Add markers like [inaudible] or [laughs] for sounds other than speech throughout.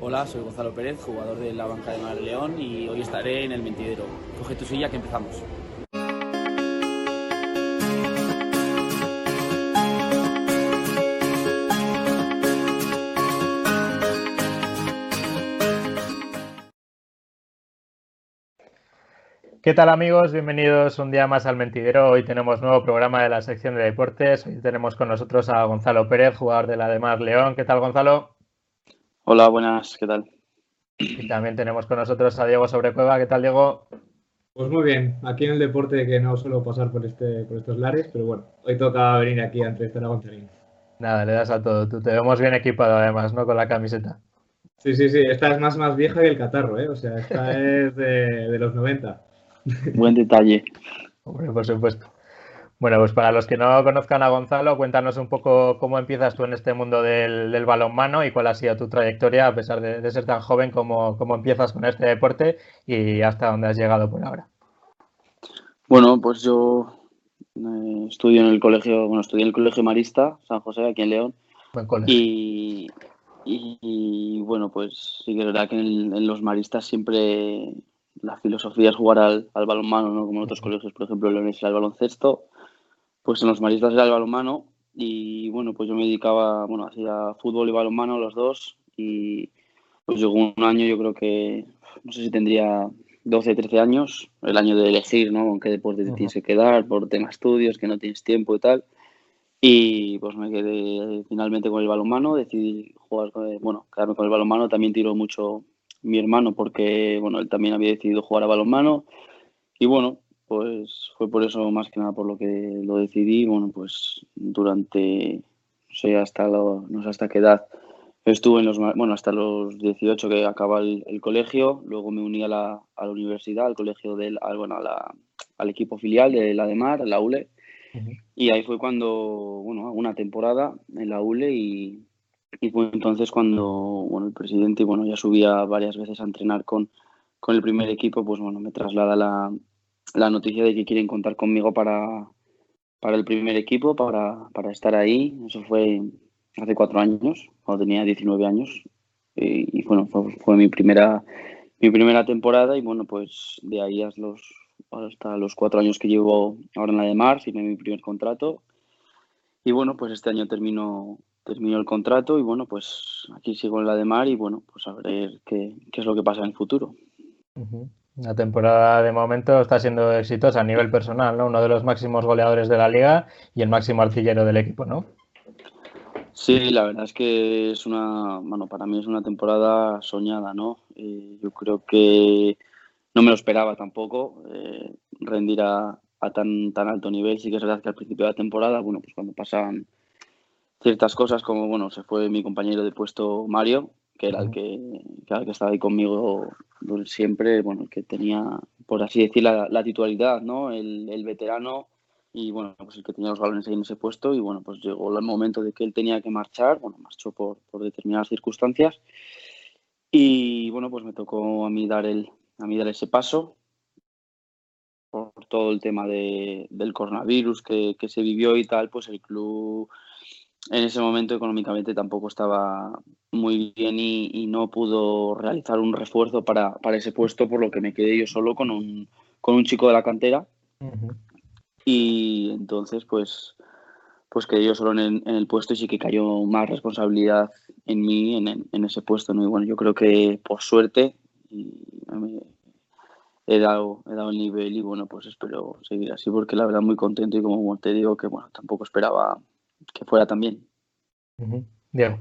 Hola, soy Gonzalo Pérez, jugador de la banca de Mar León y hoy estaré en el mentidero. Coge tu silla que empezamos. ¿Qué tal amigos? Bienvenidos un día más al Mentidero. Hoy tenemos nuevo programa de la sección de deportes. Hoy tenemos con nosotros a Gonzalo Pérez, jugador de la de Mar León. ¿Qué tal Gonzalo? Hola, buenas, ¿qué tal? Y también tenemos con nosotros a Diego Sobrecueva. ¿Qué tal Diego? Pues muy bien, aquí en el deporte que no suelo pasar por, este, por estos lares, pero bueno, hoy toca venir aquí a entrevistar a Gonzalín. Nada, le das a todo. Tú te vemos bien equipado además, ¿no? Con la camiseta. Sí, sí, sí. Esta es más, más vieja que el catarro, ¿eh? O sea, esta [laughs] es de, de los 90. Buen detalle. Hombre, por supuesto. Bueno, pues para los que no conozcan a Gonzalo, cuéntanos un poco cómo empiezas tú en este mundo del, del balonmano y cuál ha sido tu trayectoria, a pesar de, de ser tan joven, cómo, cómo, empiezas con este deporte y hasta dónde has llegado por ahora. Bueno, pues yo eh, estudio en el colegio, bueno, estudié en el colegio Marista, San José, aquí en León. Buen colegio. Y, y, y, bueno, pues sí que es verdad que en, en, los maristas siempre la filosofía es jugar al, al balonmano, ¿no? Como en otros colegios, por ejemplo, Leones era el baloncesto, pues en los maristas era el balonmano y bueno, pues yo me dedicaba, bueno, hacía fútbol y balonmano los dos y pues llegó un año, yo creo que, no sé si tendría 12, 13 años, el año de elegir, ¿no? Con qué deporte te tienes que quedar por tema estudios, que no tienes tiempo y tal. Y pues me quedé finalmente con el balonmano, decidí jugar con el, bueno, quedarme con el balonmano, también tiró mucho mi hermano porque, bueno, él también había decidido jugar a balonmano y bueno, pues fue por eso más que nada por lo que lo decidí, bueno, pues durante, no sé hasta, lo, no sé hasta qué edad, estuve en los, bueno, hasta los 18 que acaba el, el colegio, luego me uní a la, a la universidad, al colegio del, al, bueno, a la, al equipo filial de la de Mar, la ULE, uh -huh. y ahí fue cuando, bueno, una temporada en la ULE y, y fue entonces cuando, bueno, el presidente, bueno, ya subía varias veces a entrenar con, con el primer equipo, pues bueno, me traslada la, la noticia de que quieren contar conmigo para, para el primer equipo, para, para estar ahí. Eso fue hace cuatro años, cuando tenía 19 años. Y, bueno, fue, mi, primera, mi primera temporada y bueno, pues de ahí hasta los, cuatro años que llevo ahora en la de Mar, firmé mi primer contrato. Y bueno, pues este año termino, termino el contrato y bueno, pues aquí sigo en la de Mar y bueno, pues a ver qué, qué es lo que pasa en el futuro. La temporada de momento está siendo exitosa a nivel personal, ¿no? Uno de los máximos goleadores de la liga y el máximo artillero del equipo, ¿no? Sí, la verdad es que es una, bueno, para mí es una temporada soñada, ¿no? Eh, yo creo que no me lo esperaba tampoco eh, rendir a, a, tan, tan alto nivel. Sí que es verdad que al principio de la temporada, bueno, pues cuando pasaban ciertas cosas como, bueno, se fue mi compañero de puesto Mario, que era el que, que, estaba ahí conmigo siempre, bueno, el que tenía, por así decir, la, la titularidad, ¿no? El, el, veterano y, bueno, pues el que tenía los balones ahí en ese puesto y, bueno, pues llegó el momento de que él tenía que marchar, bueno, marchó por, por determinadas circunstancias y, bueno, pues me tocó a mí dar, el, a mí dar ese paso por todo el tema de, del coronavirus que, que se vivió y tal, pues el club en ese momento económicamente tampoco estaba muy bien y, y, no pudo realizar un refuerzo para, para, ese puesto, por lo que me quedé yo solo con un, con un chico de la cantera. Uh -huh. Y entonces, pues, pues quedé yo solo en el, en el, puesto y sí que cayó más responsabilidad en mí en, ese puesto. ¿no? Y bueno, yo creo que por suerte me, he, dado, he dado el nivel y bueno, pues espero seguir así porque la verdad muy contento y como te digo que bueno, tampoco esperaba que fuera también. Uh -huh. Diego.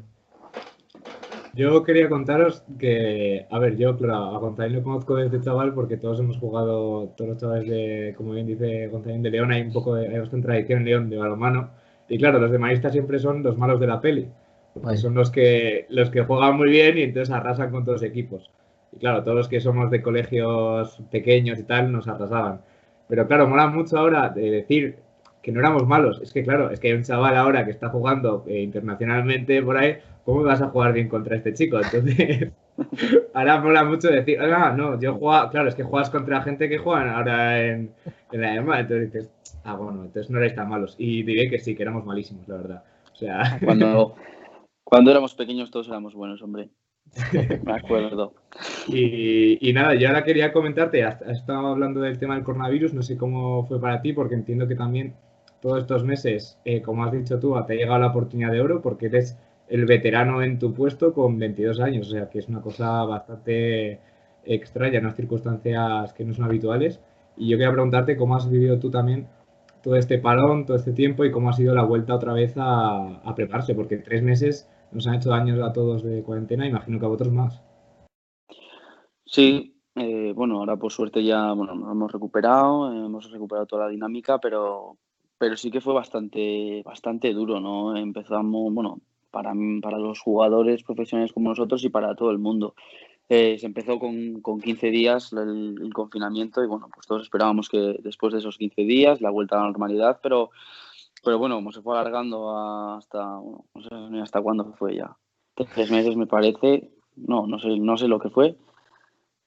Yo quería contaros que, a ver, yo, claro, a González lo conozco desde chaval porque todos hemos jugado, todos los chavales de, como bien dice González de León, hay un poco de, hay bastante tradición en León de balonmano. Y claro, los de Marista siempre son los malos de la peli. Porque son los que, los que juegan muy bien y entonces arrasan con todos los equipos. Y claro, todos los que somos de colegios pequeños y tal nos arrasaban. Pero claro, mola mucho ahora de decir que no éramos malos. Es que claro, es que hay un chaval ahora que está jugando eh, internacionalmente por ahí, ¿cómo vas a jugar bien contra este chico? Entonces, [laughs] ahora mola mucho decir, ah, no, yo juego, claro, es que juegas contra gente que juegan ahora en, en la EMA, entonces dices, ah, bueno, entonces no erais tan malos. Y diré que sí, que éramos malísimos, la verdad. O sea... [laughs] Cuando, cuando éramos pequeños todos éramos buenos, hombre. [laughs] Me acuerdo. Y, nada, yo ahora quería comentarte, has, estado hablando del tema del coronavirus, no sé cómo fue para ti, porque entiendo que también todos estos meses, eh, como has dicho tú, te ha llegado la oportunidad de oro porque eres el veterano en tu puesto con 22 años, o sea que es una cosa bastante extraña, unas circunstancias que no son habituales. Y yo quería preguntarte cómo has vivido tú también todo este parón, todo este tiempo y cómo ha sido la vuelta otra vez a, a prepararse, porque tres meses nos han hecho daños a todos de cuarentena, imagino que a vosotros más. Sí, eh, bueno, ahora por suerte ya bueno, nos hemos recuperado, hemos recuperado toda la dinámica, pero, pero sí que fue bastante, bastante duro, ¿no? Empezamos, bueno, para, para los jugadores profesionales como nosotros y para todo el mundo. Eh, se empezó con, con 15 días el, confinamiento y bueno, pues todos esperábamos que después de esos 15 días la vuelta a la normalidad, pero, pero bueno, como se fue alargando hasta, no sé hasta cuándo fue ya, tres meses me parece, no, no sé, no sé lo que fue,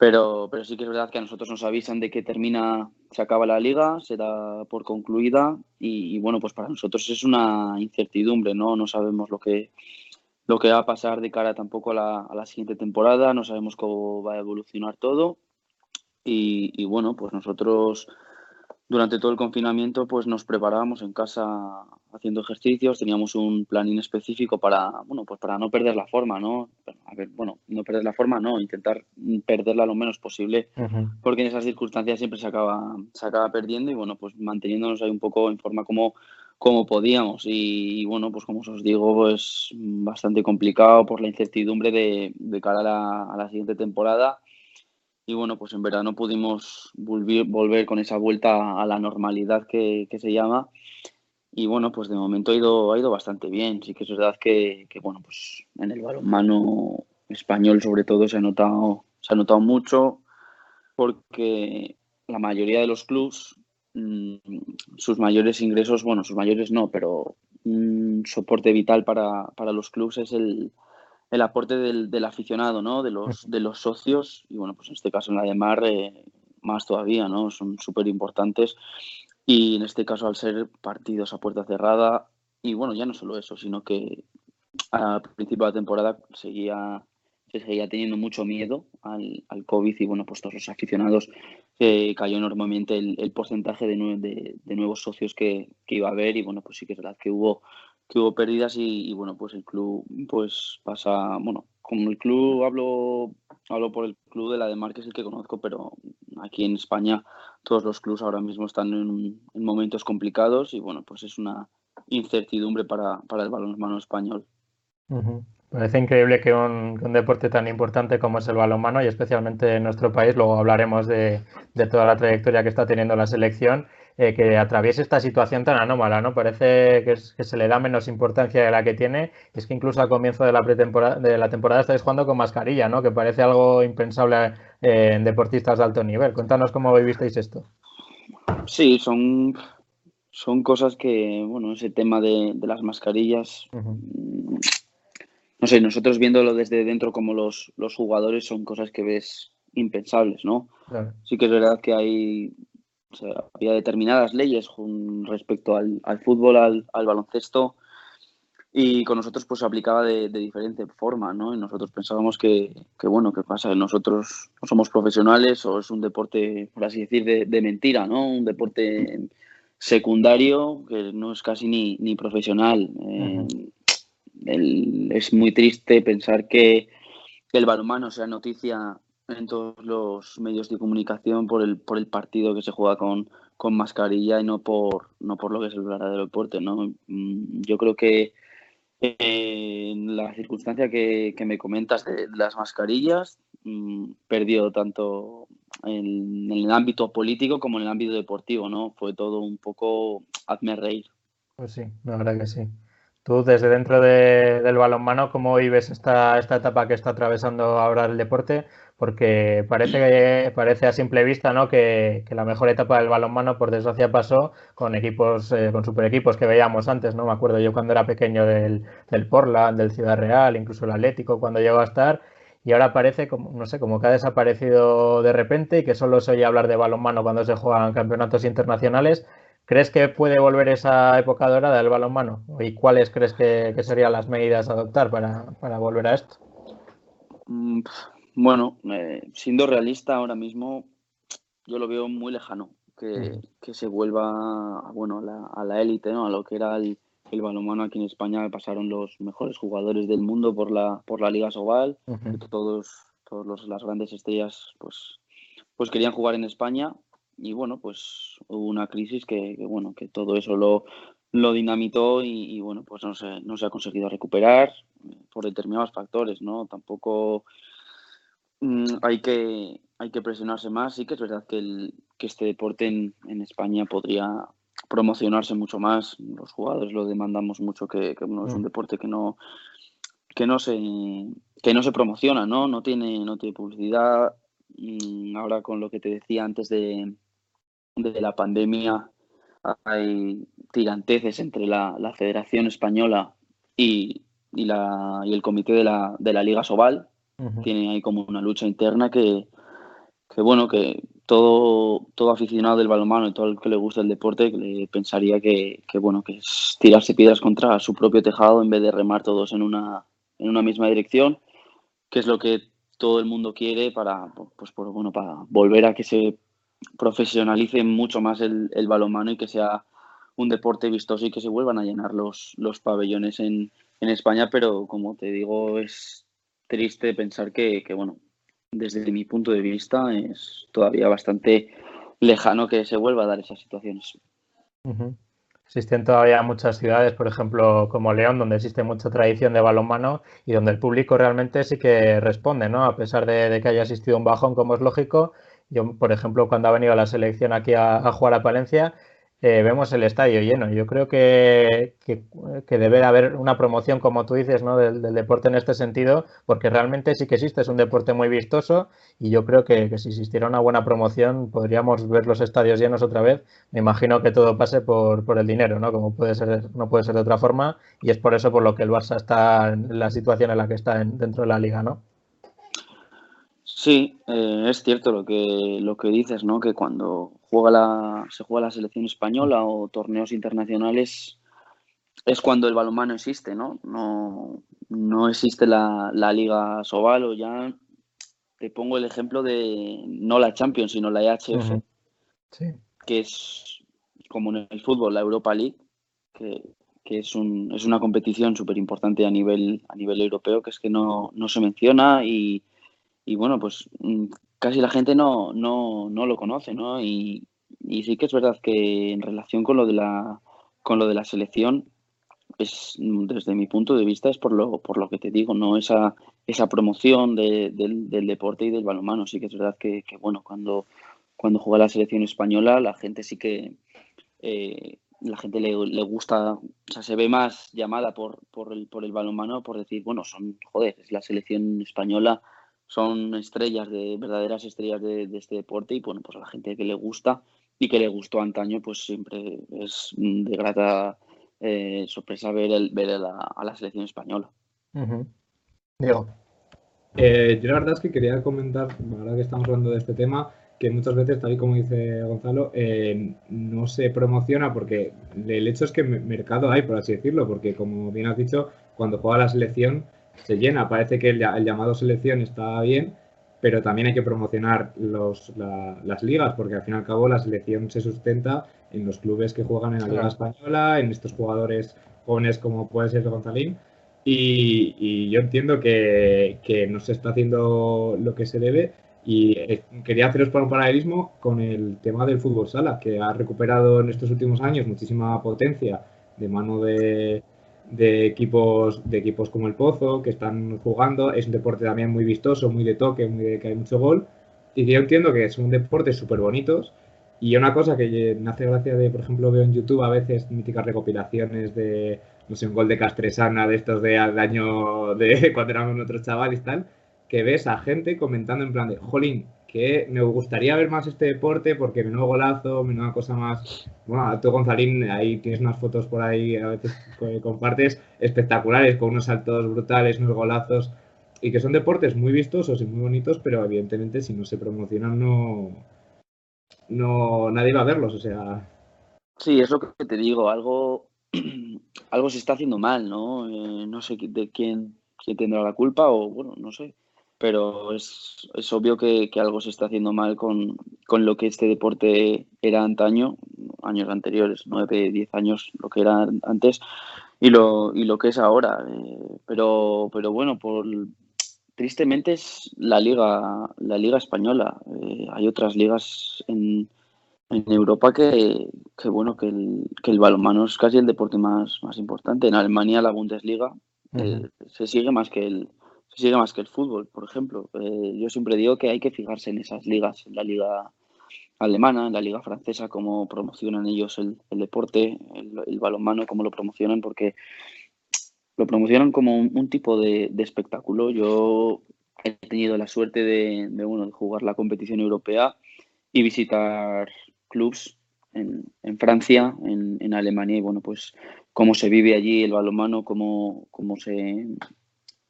pero, pero sí que es verdad que a nosotros nos avisan de que termina, se acaba la liga, se da por concluida y, bueno, pues para nosotros es una incertidumbre, ¿no? No sabemos lo que, lo que va a pasar de cara tampoco a la, a la siguiente temporada, no sabemos cómo va a evolucionar todo y, y bueno, pues nosotros durante todo el confinamiento pues nos preparábamos en casa haciendo ejercicios, teníamos un planín específico para, bueno, pues para no perder la forma, ¿no? A ver, bueno, no perder la forma, no, intentar perderla lo menos posible, porque en esas circunstancias siempre se acaba, se acaba perdiendo y bueno, pues manteniéndonos ahí un poco en forma como, como podíamos. Y, bueno, pues como os digo, pues bastante complicado por la incertidumbre de, de cara a la, a la siguiente temporada y bueno, pues en verano pudimos volver, volver con esa vuelta a la normalidad que, se llama. Y bueno, pues de momento ha ido, ha ido bastante bien. Sí que es verdad que, bueno, pues en el balonmano español sobre todo se ha notado, se ha notado mucho porque la mayoría de los clubs, mm, sus mayores ingresos, bueno, sus mayores no, pero un soporte vital para, para los clubs es el, el aporte del, del, aficionado, ¿no? De los, de los socios, y bueno, pues en este caso en la de Mar, eh, más todavía, ¿no? Son súper importantes. Y en este caso, al ser partidos a puerta cerrada, y bueno, ya no solo eso, sino que al principio de la temporada seguía, se seguía teniendo mucho miedo al, al COVID y bueno, pues todos los aficionados eh, cayó enormemente el, el porcentaje de, de, de, nuevos socios que, que, iba a haber y bueno, pues sí que es verdad que hubo que hubo pérdidas y, bueno, pues el club pues pasa, bueno, como el club hablo, hablo por el club de la de Mar, es el que conozco, pero aquí en España todos los clubes ahora mismo están en, momentos complicados y bueno, pues es una incertidumbre para, para el balonmano español. Parece increíble que un, un, deporte tan importante como es el balonmano y especialmente en nuestro país, luego hablaremos de, de toda la trayectoria que está teniendo la selección, eh, que atraviese esta situación tan anómala, ¿no? Parece que, es, que, se le da menos importancia de la que tiene. Es que incluso al comienzo de la pretemporada de la temporada estáis jugando con mascarilla, ¿no? Que parece algo impensable eh, en deportistas de alto nivel. Cuéntanos cómo vivisteis esto. Sí, son, son cosas que, bueno, ese tema de, de las mascarillas. Uh -huh. No sé, nosotros viéndolo desde dentro como los, los jugadores son cosas que ves impensables, ¿no? Claro. Sí que es verdad que hay o sea, había determinadas leyes respecto al, al fútbol, al, al, baloncesto, y con nosotros pues se aplicaba de, de, diferente forma, ¿no? Y nosotros pensábamos que, que, bueno, ¿qué pasa? Nosotros no somos profesionales o es un deporte, por así decir, de, de mentira, ¿no? Un deporte secundario que no es casi ni, ni profesional. Eh, el, es muy triste pensar que el balonmano sea noticia en todos los medios de comunicación por el, por el partido que se juega con, con mascarilla y no por, no por lo que es el verdadero deporte. ¿no? Mm, yo creo que eh, en la circunstancia que, que, me comentas de las mascarillas, mmm, perdió tanto en, en, el ámbito político como en el ámbito deportivo. ¿no? Fue todo un poco hazme reír. Pues sí, la verdad que sí. Tú, desde dentro de, del balonmano, ¿cómo vives esta, esta etapa que está atravesando ahora el deporte? porque parece parece a simple vista ¿no? que, que, la mejor etapa del balonmano por desgracia pasó con equipos eh, con super equipos que veíamos antes no me acuerdo yo cuando era pequeño del, del Portland del Ciudad Real incluso el Atlético cuando llegó a estar y ahora parece como no sé como que ha desaparecido de repente y que solo se oye hablar de balonmano cuando se juegan campeonatos internacionales ¿Crees que puede volver esa época dorada del balonmano? ¿Y cuáles crees que, que serían las medidas a adoptar para, para volver a esto? Mm, bueno, eh, siendo realista ahora mismo, yo lo veo muy lejano que, se vuelva bueno, a la élite, ¿no? a lo que era el, el balonmano aquí en España. Pasaron los mejores jugadores del mundo por la, por la Liga Sobal. Todos, todos las grandes estrellas pues, pues querían jugar en España y bueno, pues hubo una crisis que, bueno, que todo eso lo, lo dinamitó y, bueno, pues no se, no se ha conseguido recuperar por determinados factores, ¿no? Tampoco mm, hay, que, hay que presionarse más. Sí que es verdad que, el, que este deporte en, en, España podría promocionarse mucho más. Los jugadores lo demandamos mucho, que, que es un mm. deporte que no, que no se que no se promociona, ¿no? No tiene, no tiene publicidad. Mm, ahora con lo que te decía antes de, de la pandemia, hay tiranteces entre la, Federación Española y, la, y el comité de la, de la Liga Sobal. Tiene ahí como una lucha interna que, bueno, que todo, todo aficionado del balonmano y todo el que le gusta el deporte le pensaría que, bueno, que es tirarse piedras contra su propio tejado en vez de remar todos en una, en una misma dirección, que es lo que todo el mundo quiere para, pues, por, bueno, para volver a que se profesionalice mucho más el, el balonmano y que sea un deporte vistoso y que se vuelvan a llenar los, los pabellones en, en España, pero como te digo, es triste pensar que, que, bueno, desde mi punto de vista es todavía bastante lejano que se vuelva a dar esas situaciones. Existen todavía muchas ciudades, por ejemplo, como León, donde existe mucha tradición de balonmano y donde el público realmente sí que responde, ¿no? A pesar de, de que haya existido un bajón, como es lógico, yo, por ejemplo, cuando ha venido la selección aquí a, jugar a Palencia, eh, vemos el estadio lleno. Yo creo que, que, debe haber una promoción, como tú dices, ¿no? Del, deporte en este sentido, porque realmente sí que existe, es un deporte muy vistoso y yo creo que, si existiera una buena promoción podríamos ver los estadios llenos otra vez. Me imagino que todo pase por, por el dinero, ¿no? Como puede ser, no puede ser de otra forma y es por eso por lo que el Barça está en la situación en la que está dentro de la liga, ¿no? Sí, eh, es cierto lo que, lo que dices, ¿no? Que cuando juega la, se juega la selección española o torneos internacionales es cuando el balonmano existe, ¿no? No, no existe la, Liga Sobal o ya te pongo el ejemplo de no la Champions, sino la EHF, que es como en el fútbol, la Europa League, que, es, un, es una competición súper importante a nivel, a nivel europeo, que es que no, no se menciona y y bueno, pues mm, casi la gente no, no, no lo conoce, ¿no? Y, y, sí que es verdad que en relación con lo de la, con lo de la selección, es, mm, desde mi punto de vista es por lo, por lo que te digo, ¿no? Esa, esa promoción del, del, deporte y del balonmano. Sí que es verdad que, que, bueno, cuando, cuando juega la selección española, la gente sí que eh, la gente le, le, gusta, o sea, se ve más llamada por, por, el, por el balonmano por decir, bueno, son, joder, es la selección española, son estrellas, de verdaderas estrellas de, este deporte y bueno, pues a la gente que le gusta y que le gustó antaño, pues siempre es de grata eh, sorpresa ver, el, ver a, la, selección española. Diego. Eh, yo la verdad es que quería comentar, ahora que estamos hablando de este tema, que muchas veces, tal y como dice Gonzalo, eh, no se promociona porque el hecho es que mercado hay, por así decirlo, porque como bien has dicho, cuando juega la selección se llena. Parece que el, llamado selección está bien, pero también hay que promocionar los, las ligas, porque al fin y al cabo la selección se sustenta en los clubes que juegan en la Liga Española, en estos jugadores jóvenes como puede ser Gonzalín. Y, yo entiendo que, no se está haciendo lo que se debe. Y eh, quería haceros para un paralelismo con el tema del fútbol sala, que ha recuperado en estos últimos años muchísima potencia de mano de, de equipos, de equipos como el Pozo, que están jugando. Es un deporte también muy vistoso, muy de toque, muy de que hay mucho gol. Y yo entiendo que son deportes súper bonitos. Y una cosa que me hace gracia de, por ejemplo, veo en YouTube a veces míticas recopilaciones de, no sé, un gol de Castresana, de estos de, de año de [laughs] cuando éramos nosotros chavales tal, que ves a gente comentando en plan de, jolín, que me gustaría ver más este deporte porque menudo golazo, menuda cosa más. Bueno, tú Gonzalín, ahí tienes unas fotos por ahí, a veces compartes, espectaculares, con unos saltos brutales, unos golazos, y que son deportes muy vistosos y muy bonitos, pero evidentemente si no se promocionan no, no nadie va a verlos, o sea. Sí, es lo que te digo, algo, [clears throat] algo se está haciendo mal, ¿no? Eh, no sé de quién, quién tendrá la culpa o, bueno, no sé pero es, es obvio que, que, algo se está haciendo mal con, con, lo que este deporte era antaño, años anteriores, 9, 10 años, lo que era antes, y lo, y lo que es ahora. Eh, pero, pero bueno, por, tristemente es la liga, la liga española. Eh, hay otras ligas en, en Europa que, que, bueno, que el, que el balonmano es casi el deporte más, más importante. En Alemania la Bundesliga eh, se sigue más que el sigue más que el fútbol, por ejemplo. Eh, yo siempre digo que hay que fijarse en esas ligas, en la liga alemana, en la liga francesa, cómo promocionan ellos el, deporte, el, balonmano, cómo lo promocionan, porque lo promocionan como un, tipo de, espectáculo. Yo he tenido la suerte de, bueno, de jugar la competición europea y visitar clubs en, en Francia, en, en, Alemania, y bueno, pues cómo se vive allí el balonmano, cómo, cómo se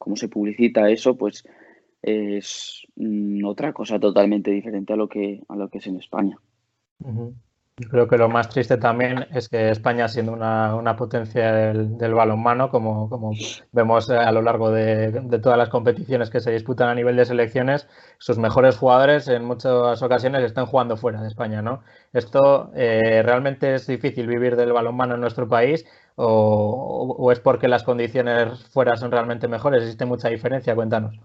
cómo se publicita eso, pues es mm, otra cosa totalmente diferente a lo que, a lo que es en España. Creo que lo más triste también es que España, siendo una, una potencia del, balonmano, como, como vemos a lo largo de, de, todas las competiciones que se disputan a nivel de selecciones, sus mejores jugadores en muchas ocasiones están jugando fuera de España. ¿no? Esto eh, realmente es difícil vivir del balonmano en nuestro país o, o, es porque las condiciones fuera son realmente mejores? ¿Existe mucha diferencia? Cuéntanos.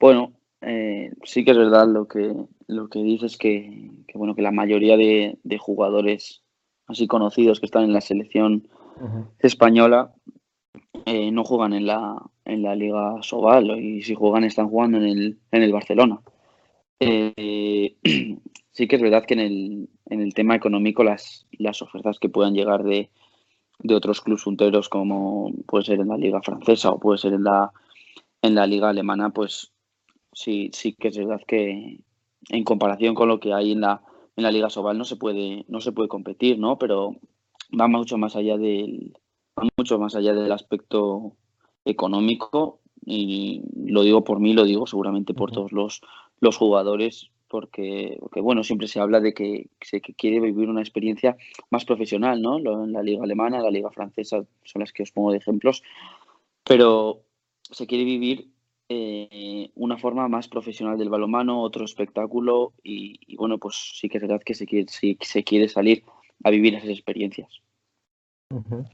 Bueno, eh, sí que es verdad lo que, lo que dices que, que bueno, que la mayoría de, de, jugadores así conocidos que están en la selección uh -huh. española eh, no juegan en la, en la Liga Sobal y si juegan están jugando en el, en el Barcelona. Eh, [clears throat] sí que es verdad que en el, en el tema económico las, las ofertas que puedan llegar de, de otros clubes punteros como puede ser en la liga francesa o puede ser en la, en la liga alemana, pues sí, sí que es verdad que en comparación con lo que hay en la, en la liga Sobal no se puede, no se puede competir, ¿no? Pero va mucho más allá del, va mucho más allá del aspecto económico y lo digo por mí, lo digo seguramente por todos los, los jugadores porque, porque, bueno, siempre se habla de que se que quiere vivir una experiencia más profesional, ¿no? En la liga alemana, la liga francesa son las que os pongo de ejemplos, pero se quiere vivir eh, una forma más profesional del balonmano, otro espectáculo y, y, bueno, pues sí que es verdad que se quiere, sí, se quiere salir a vivir esas experiencias. Uh -huh.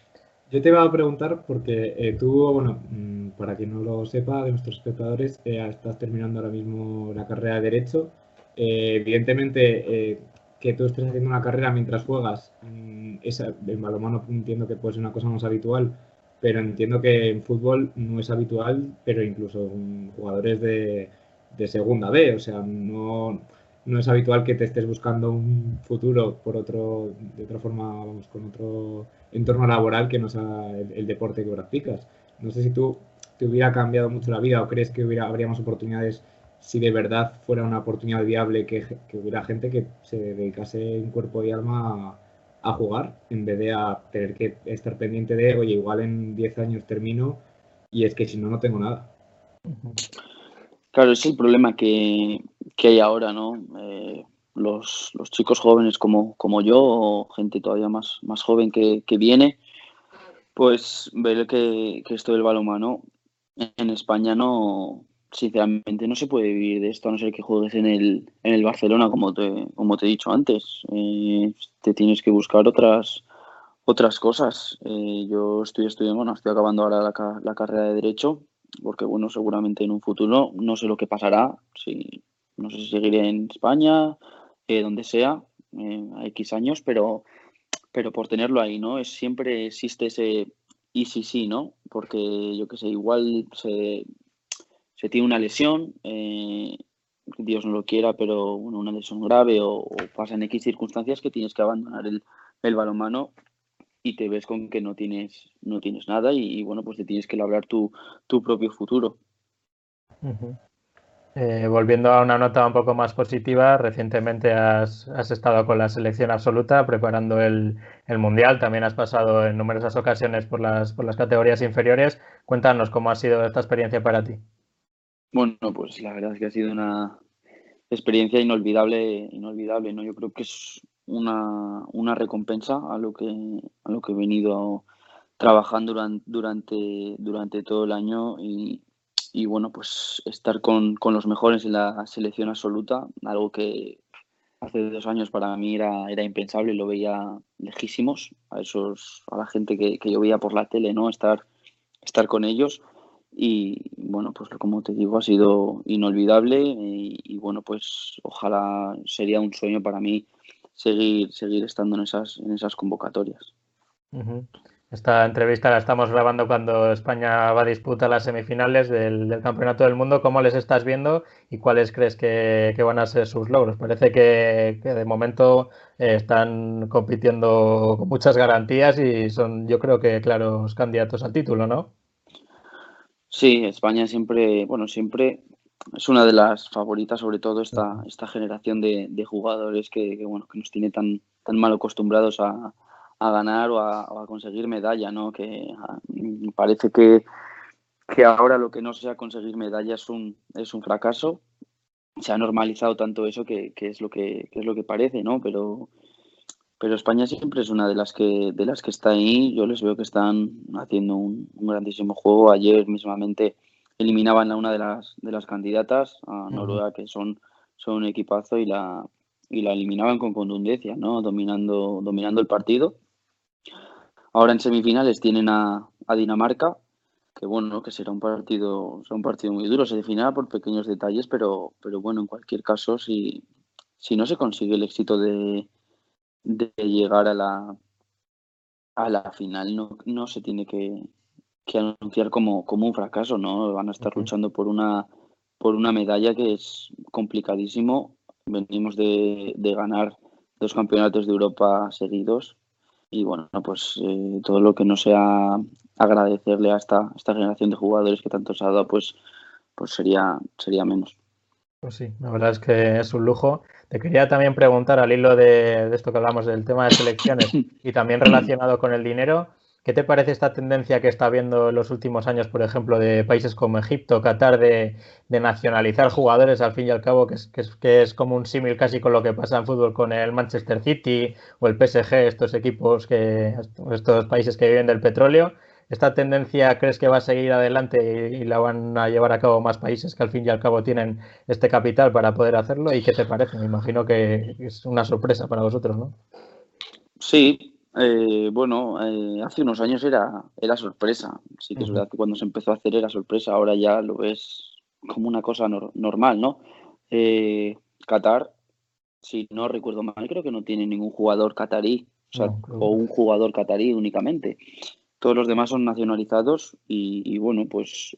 Yo te iba a preguntar porque eh, tú, bueno, mm, para quien no lo sepa, de nuestros espectadores, eh, estás terminando ahora mismo la carrera de Derecho eh, evidentemente, eh, que tú estés haciendo una carrera mientras juegas, mm, esa, en balonmano entiendo que puede ser una cosa más habitual, pero entiendo que en fútbol no es habitual, pero incluso jugadores de, de segunda B, o sea, no, no, es habitual que te estés buscando un futuro por otro, de otra forma, vamos, con otro entorno laboral que no sea el, deporte que practicas. No sé si tú te hubiera cambiado mucho la vida o crees que hubiera, habría oportunidades si de verdad fuera una oportunidad viable que, que, hubiera gente que se dedicase en cuerpo y alma a, a, jugar en vez de a tener que estar pendiente de, oye, igual en 10 años termino y es que si no, no tengo nada. Claro, es el problema que, que hay ahora, ¿no? Eh, los, los, chicos jóvenes como, como yo o gente todavía más, más joven que, que viene, pues ver que, que esto del balonmano en España no, sinceramente no se puede vivir de esto a no ser que juegues en el, en el Barcelona, como te, como te he dicho antes. Eh, te tienes que buscar otras, otras cosas. Eh, yo estoy estudiando, bueno, estoy acabando ahora la, la, carrera de Derecho, porque bueno, seguramente en un futuro no sé lo que pasará, si, no sé si seguiré en España, eh, donde sea, a X años, pero, pero por tenerlo ahí, ¿no? Es, siempre existe ese y sí, sí, ¿no? Porque yo que sé, igual se, se tiene una lesión, eh, Dios no lo quiera, pero bueno, una lesión grave o, o pasan X circunstancias que tienes que abandonar el, el balonmano y te ves con que no tienes, no tienes nada y, bueno, pues te tienes que labrar tu, propio futuro. Eh, volviendo a una nota un poco más positiva, recientemente has, has estado con la selección absoluta preparando el, el, Mundial, también has pasado en numerosas ocasiones por las, por las categorías inferiores. Cuéntanos cómo ha sido esta experiencia para ti. Bueno, pues la verdad es que ha sido una experiencia inolvidable, inolvidable, ¿no? Yo creo que es una, una recompensa a lo que a lo que he venido trabajando durante, durante, todo el año y, y bueno, pues estar con, con, los mejores en la selección absoluta, algo que hace dos años para mí era, era impensable, lo veía lejísimos a esos, a la gente que, que, yo veía por la tele, ¿no? Estar, estar con ellos. Y bueno, pues como te digo, ha sido inolvidable y, bueno, pues ojalá sería un sueño para mí seguir, seguir estando en esas, en esas convocatorias. Esta entrevista la estamos grabando cuando España va a disputar las semifinales del, Campeonato del Mundo. ¿Cómo les estás viendo y cuáles crees que, van a ser sus logros? Parece que, de momento eh, están compitiendo con muchas garantías y son, yo creo que, claros candidatos al título, ¿no? Sí, España siempre, bueno, siempre es una de las favoritas, sobre todo esta, esta generación de, jugadores que, bueno, que nos tiene tan, tan mal acostumbrados a a ganar o a, conseguir medalla, ¿no? Que parece que, que, ahora lo que no sea conseguir medalla es un, es un fracaso. Se ha normalizado tanto eso que, que es lo que, es lo que parece, ¿no? Pero, pero España siempre es una de las que de las que está ahí. Yo les veo que están haciendo un, grandísimo juego. Ayer mismamente eliminaban a una de las de las candidatas, a Noruega, que son, son un equipazo y la y la eliminaban con contundencia, ¿no? Dominando dominando el partido. Ahora en semifinales tienen a, Dinamarca, que bueno, que será un partido, será un partido muy duro, se definirá por pequeños detalles, pero, pero bueno, en cualquier caso, si, si no se consigue el éxito de, de llegar a la a la final, no, no se tiene que, anunciar como, como un fracaso, ¿no? Van a estar luchando por una por una medalla que es complicadísimo. Venimos de, de ganar dos campeonatos de Europa seguidos y bueno, pues eh, todo lo que no sea agradecerle a esta, esta generación de jugadores que tanto se ha dado, pues, pues sería, sería menos. Pues sí, la verdad es que es un lujo. Te quería también preguntar al hilo de, de esto que hablamos del tema de selecciones [coughs] y también relacionado con el dinero, ¿Qué te parece esta tendencia que está habiendo en los últimos años, por ejemplo, de países como Egipto, Qatar, de, nacionalizar jugadores, al fin y al cabo, que es, que es, como un símil casi con lo que pasa en fútbol con el Manchester City o el PSG, estos equipos, que estos países que viven del petróleo? ¿Esta tendencia crees que va a seguir adelante y, la van a llevar a cabo más países que al fin y al cabo tienen este capital para poder hacerlo? ¿Y qué te parece? Me imagino que es una sorpresa para vosotros, ¿no? Sí, eh, bueno, eh, hace unos años era, era sorpresa. Sí que es verdad que cuando se empezó a hacer era sorpresa, ahora ya lo ves como una cosa normal, ¿no? Eh, Qatar, si no recuerdo mal, creo que no tiene ningún jugador catarí, o, un jugador catarí únicamente. Todos los demás son nacionalizados y, bueno, pues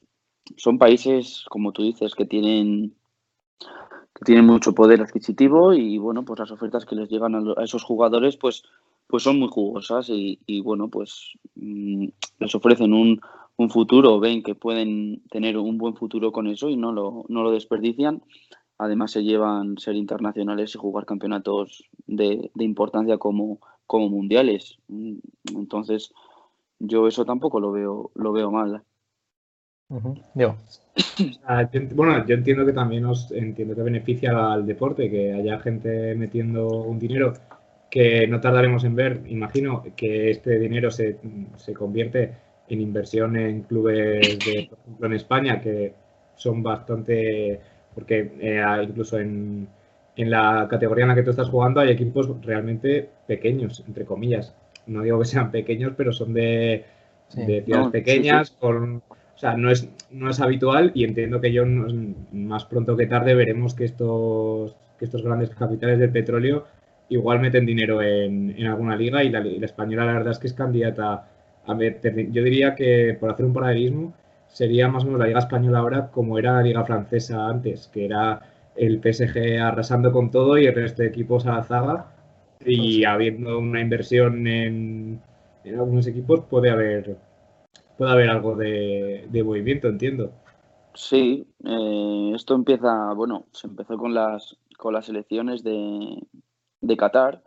son países, como tú dices, que tienen que tienen mucho poder adquisitivo y bueno, pues las ofertas que les llegan a esos jugadores, pues pues son muy jugosas y, bueno, pues mm, les ofrecen un, futuro, ven que pueden tener un buen futuro con eso y no lo, no lo desperdician. Además se llevan ser internacionales y jugar campeonatos de, importancia como, como mundiales. Mm, entonces, yo eso tampoco lo veo, lo veo mal. [coughs] bueno, yo entiendo que también os entiendo que beneficia al deporte, que haya gente metiendo un dinero que no tardaremos en ver, imagino, que este dinero se, se convierte en inversión en clubes, de, por ejemplo, en España, que son bastante, porque eh, incluso en, en la categoría en la que tú estás jugando hay equipos realmente pequeños, entre comillas. No digo que sean pequeños, pero son de, ciudades pequeñas, Con, o sea, no es, no es habitual y entiendo que yo más pronto que tarde veremos que estos, que estos grandes capitales del petróleo igual meten dinero en, alguna liga y la, española la verdad es que es candidata a meter, yo diría que por hacer un paralelismo sería más o menos la liga española ahora como era la liga francesa antes, que era el PSG arrasando con todo y el resto de equipos a la zaga y habiendo una inversión en, algunos equipos puede haber puede haber algo de, movimiento, entiendo. Sí, eh, esto empieza, bueno, se empezó con las con las elecciones de, de Qatar.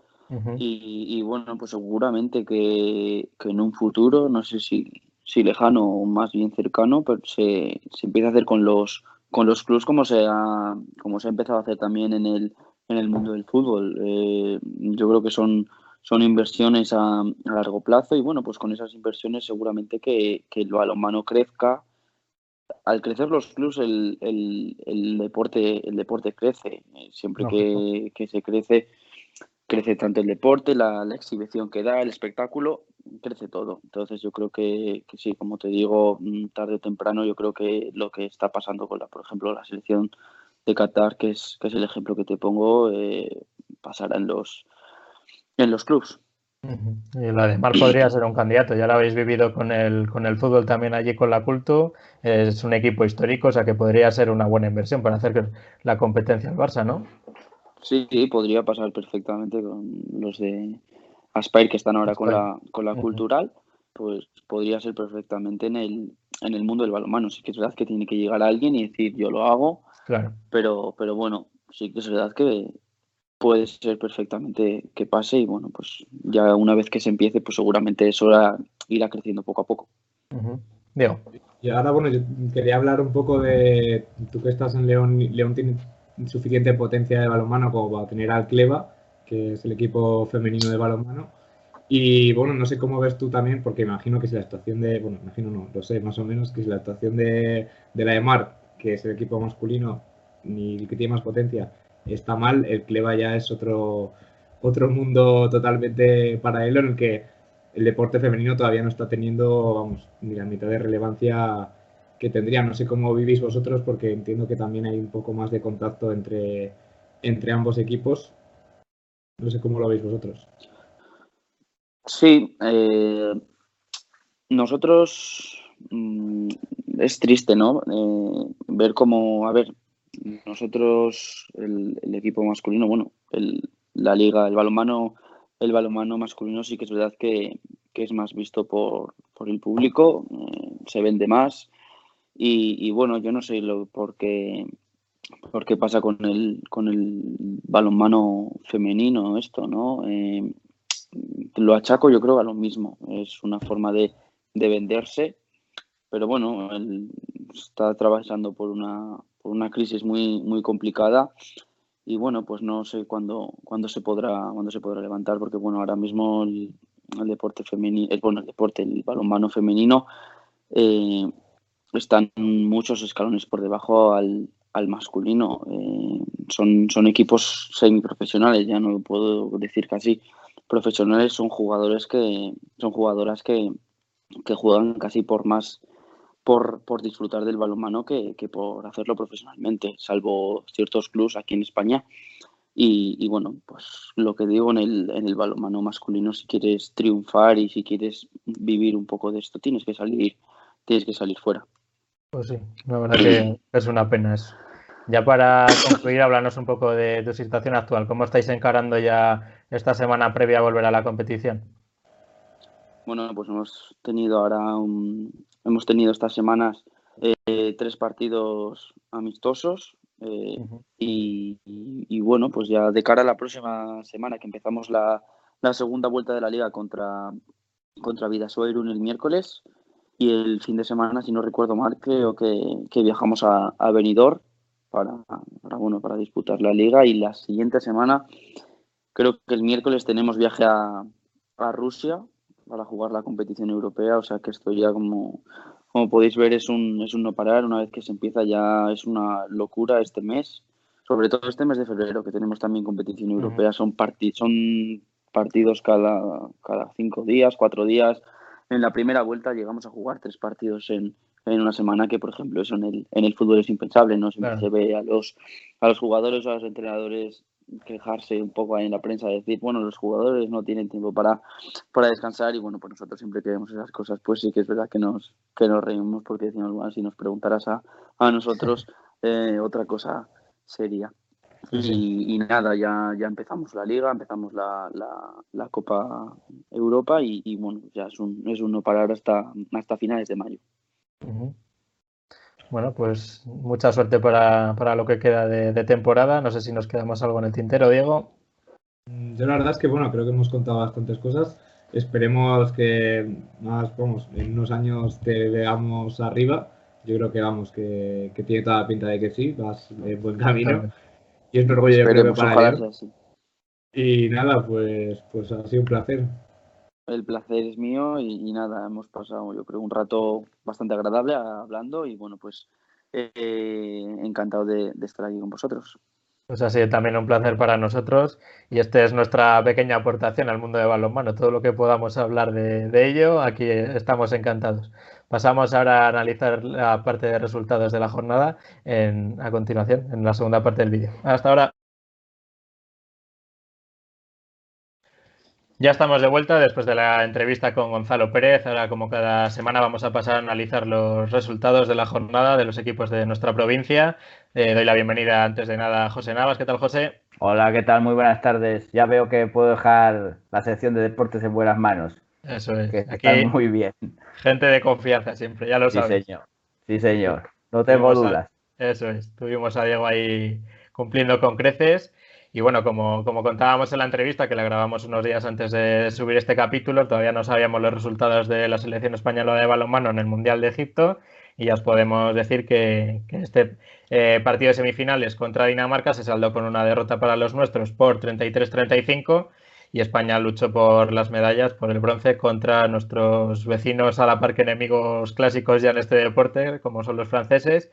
y, bueno, pues seguramente que, en un futuro, no sé si, si lejano o más bien cercano, pero se, se empieza a hacer con los con los clubs como se ha, como se ha empezado a hacer también en el, en el mundo del fútbol. Eh, yo creo que son, son inversiones a, a, largo plazo y bueno, pues con esas inversiones seguramente que, que el balonmano crezca. Al crecer los clubs el, el, deporte el deporte crece. Siempre que, que, se crece crece tanto el deporte la, la, exhibición que da el espectáculo crece todo. Entonces yo creo que, que, sí como te digo mm, tarde o temprano yo creo que lo que está pasando con la por ejemplo la selección de Qatar que es que es el ejemplo que te pongo eh, pasará en los en los clubs. Y la de Mar podría ser un candidato, ya lo habéis vivido con el, con el fútbol también allí con la Culto, es un equipo histórico, o sea que podría ser una buena inversión para hacer la competencia al Barça, ¿no? Sí, podría pasar perfectamente con los de Aspire que están ahora con la, con la cultural, pues podría ser perfectamente en el, en el mundo del balonmano. Sí que es verdad que tiene que llegar alguien y decir yo lo hago, claro. pero, pero bueno, sí que es verdad que, puede ser perfectamente que pase y bueno, pues ya una vez que se empiece, pues seguramente eso irá creciendo poco a poco. Diego. Y ahora, bueno, yo quería hablar un poco de, tú que estás en León, León tiene suficiente potencia de balonmano como para tener al Cleva, que es el equipo femenino de balonmano. Y bueno, no sé cómo ves tú también, porque imagino que si la actuación de, bueno, imagino no, lo sé más o menos, que si la actuación de, de la de Mar, que es el equipo masculino, ni el que tiene más potencia, está mal, el Cleva ya es otro, otro mundo totalmente paralelo en el que el deporte femenino todavía no está teniendo, vamos, ni la mitad de relevancia que tendría. No sé cómo vivís vosotros, porque entiendo que también hay un poco más de contacto entre, entre ambos equipos. No sé cómo lo veis vosotros. Sí, eh, nosotros mm, es triste, ¿no? Eh, ver cómo, a ver, nosotros, el, equipo masculino, bueno, el, la liga, el balonmano, el balonmano masculino sí que es verdad que, es más visto por, el público, eh, se vende más y, bueno, yo no sé lo por qué, pasa con el, con el balonmano femenino esto, ¿no? Eh, lo achaco yo creo a lo mismo, es una forma de, de venderse, pero bueno, está atravesando por una, una crisis muy, muy complicada y bueno, pues no sé cuándo, cuándo se podrá, cuándo se podrá levantar, porque bueno, ahora mismo el, deporte femenino, el, bueno, el deporte, el balonmano femenino, eh, están muchos escalones por debajo al, al masculino. Eh, son, son equipos semiprofesionales, ya no puedo decir casi. Profesionales son jugadores que, son jugadoras que, que juegan casi por más por, por disfrutar del balonmano que, que, por hacerlo profesionalmente, salvo ciertos clubs aquí en España. Y, y, bueno, pues lo que digo en el, en el balonmano masculino, si quieres triunfar y si quieres vivir un poco de esto, tienes que salir, tienes que salir fuera. Pues sí, la verdad que [clears throat] es una pena eso. Ya para concluir, hablarnos un poco de tu situación actual. ¿Cómo estáis encarando ya esta semana previa a volver a la competición? Bueno, pues hemos tenido ahora un, hemos tenido estas semanas eh, tres partidos amistosos eh, y, bueno, pues ya de cara a la próxima semana que empezamos la, segunda vuelta de la liga contra, contra Vidasoirun el miércoles y el fin de semana, si no recuerdo mal, creo que, viajamos a, a Benidorm para, para, bueno, para disputar la liga y la siguiente semana, creo que el miércoles tenemos viaje a, a Rusia para jugar la competición europea, o sea que esto ya como, como podéis ver es un, es un no parar, una vez que se empieza ya es una locura este mes, sobre todo este mes de febrero que tenemos también competición europea, son, son partidos cada, cada cinco días, cuatro días, en la primera vuelta llegamos a jugar tres partidos en, en una semana que, por ejemplo, eso en el, en el fútbol es impensable, ¿no? Siempre se ve a los, a los jugadores o a los entrenadores quejarse un poco ahí en la prensa, decir, bueno, los jugadores no tienen tiempo para, para descansar y bueno, pues nosotros siempre que vemos esas cosas, pues sí que es verdad que nos, que nos reímos porque decimos, bueno, si nos preguntaras a, a nosotros, [laughs] eh, otra cosa sería. Y, nada, ya, ya empezamos la liga, empezamos la, la, Copa Europa y, bueno, ya es un, es un no parar hasta, hasta finales de mayo. Bueno, pues mucha suerte para, para lo que queda de, temporada. No sé si nos quedamos algo en el tintero, Diego. Mm, yo la verdad es que bueno, creo que hemos contado bastantes cosas. Esperemos que más, vamos, en unos años te veamos arriba. Yo creo que vamos, que, tiene toda la pinta de que sí, vas en buen camino. Y es un orgullo yo creo para él. Y nada, pues, pues ha sido un placer. El placer es mío y, nada, hemos pasado yo creo un rato bastante agradable hablando y bueno, pues eh, encantado de, estar aquí con vosotros. Pues ha sido también un placer para nosotros y esta es nuestra pequeña aportación al mundo de balonmano. Todo lo que podamos hablar de, de ello, aquí estamos encantados. Pasamos ahora a analizar la parte de resultados de la jornada en, a continuación, en la segunda parte del vídeo. Hasta ahora. Ya estamos de vuelta después de la entrevista con Gonzalo Pérez. Ahora, como cada semana, vamos a pasar a analizar los resultados de la jornada de los equipos de nuestra provincia. Eh, doy la bienvenida antes de nada a José Navas. ¿Qué tal, José? Hola, ¿qué tal? Muy buenas tardes. Ya veo que puedo dejar la sección de deportes en buenas manos. Eso es. Que Aquí, muy bien. Gente de confianza siempre, ya lo sabes. Sí, señor. Sí, señor. No tengo dudas. eso es. Tuvimos a Diego ahí cumpliendo con creces. Y bueno, como, como contábamos en la entrevista, que la grabamos unos días antes de subir este capítulo, todavía no sabíamos los resultados de la selección española de balonmano en el Mundial de Egipto. Y ya os podemos decir que, este eh, partido de semifinales contra Dinamarca se saldó con una derrota para los nuestros por 33-35 y España luchó por las medallas, por el bronce contra nuestros vecinos a la par que enemigos clásicos ya en este deporte, como son los franceses,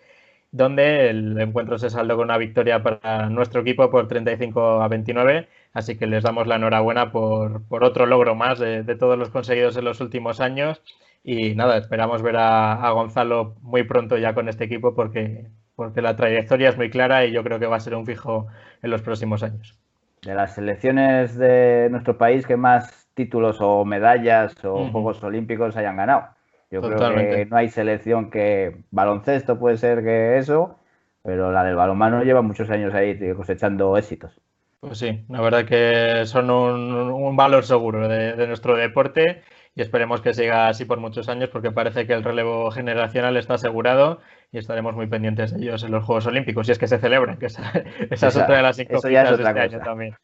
donde el encuentro se saldó con una victoria para nuestro equipo por 35 a 29. Así que les damos la enhorabuena por, otro logro más de, todos los conseguidos en los últimos años. Y nada, esperamos ver a, Gonzalo muy pronto ya con este equipo porque, porque la trayectoria es muy clara y yo creo que va a ser un fijo en los próximos años. De las selecciones de nuestro país que más títulos o medallas o Juegos Olímpicos hayan ganado. Yo creo que no hay selección que baloncesto puede ser que eso, pero la del balonmano lleva muchos años ahí cosechando éxitos. Pues sí, la verdad que son un, valor seguro de, nuestro deporte y esperemos que siga así por muchos años porque parece que el relevo generacional está asegurado y estaremos muy pendientes de ellos en los Juegos Olímpicos, si es que se celebran, que esa, [laughs] es otra de las incógnitas de este año también.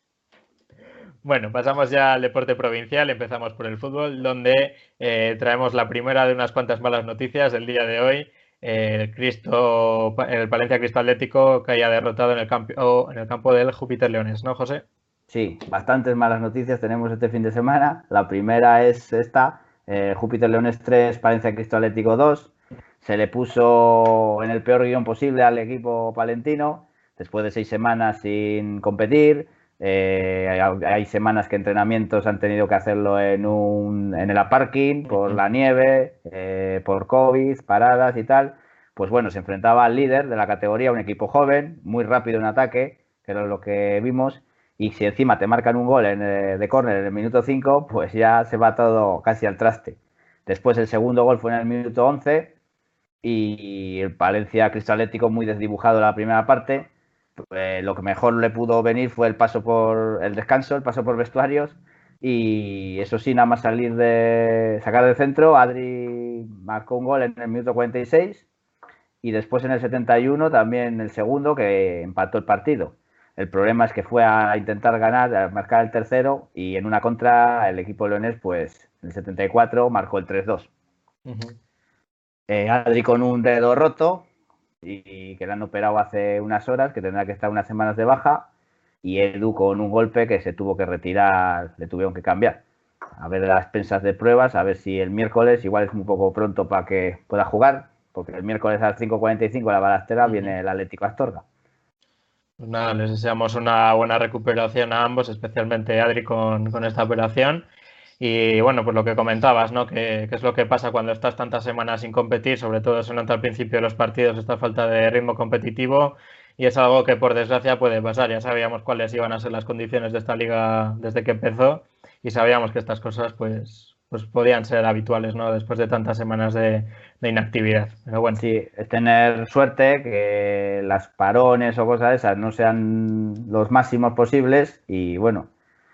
Bueno, pasamos ya al deporte provincial, empezamos por el fútbol, donde eh, traemos la primera de unas cuantas malas noticias del día de hoy. el, Cristo, el Palencia Cristo Atlético caía derrotado en el, campo, en el campo del Júpiter Leones, ¿no, José? Sí, bastantes malas noticias tenemos este fin de semana. La primera es esta, eh, Júpiter Leones 3, Palencia Cristo Atlético 2. Se le puso en el peor guion posible al equipo palentino, después de seis semanas sin competir eh, hay, semanas que entrenamientos han tenido que hacerlo en, un, en el parking por la nieve, eh, por COVID, paradas y tal. Pues bueno, se enfrentaba al líder de la categoría, un equipo joven, muy rápido en ataque, que era lo que vimos. Y si encima te marcan un gol en, eh, de córner en el minuto 5, pues ya se va todo casi al traste. Después el segundo gol fue en el minuto 11 y el Palencia Cristalético muy desdibujado la primera parte eh, lo que mejor le pudo venir fue el paso por el descanso, el paso por vestuarios. Y eso sí, nada más salir de sacar del centro, Adri marcó un gol en el minuto 46 y después en el 71 también el segundo que empató el partido. El problema es que fue a intentar ganar, a marcar el tercero y en una contra el equipo leonés, pues en el 74 marcó el 3-2. Eh, Adri con un dedo roto, y que le han operado hace unas horas, que tendrá que estar unas semanas de baja, y Edu con un golpe que se tuvo que retirar, le tuvieron que cambiar. A ver las pensas de pruebas, a ver si el miércoles, igual es un poco pronto para que pueda jugar, porque el miércoles a las 5.45 la balastera viene el Atlético Astorga. Pues nada, les deseamos una buena recuperación a ambos, especialmente Adri con, con esta operación. Y bueno, pues lo que comentabas, ¿no? Que, es lo que pasa cuando estás tantas semanas sin competir, sobre todo se nota al principio de los partidos esta falta de ritmo competitivo y es algo que por desgracia puede pasar. Ya sabíamos cuáles iban a ser las condiciones de esta liga desde que empezó y sabíamos que estas cosas pues, pues podían ser habituales, ¿no? Después de tantas semanas de, inactividad. Bueno. Sí, es tener suerte que las parones o cosas de esas no sean los máximos posibles y bueno,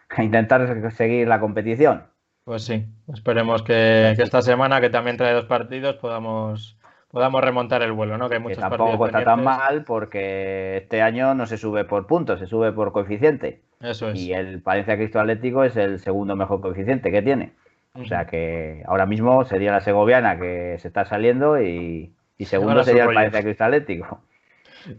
[laughs] intentar seguir la competición. Pues sí, esperemos que, esta semana, que también trae dos partidos, podamos, podamos remontar el vuelo, ¿no? Que, hay tampoco está tan mal porque este año no se sube por puntos, se sube por coeficiente. Eso es. Y el Palencia Cristo Atlético es el segundo mejor coeficiente que tiene. O sea que ahora mismo sería la segoviana que se está saliendo y, segundo sería el Palencia Cristo Atlético.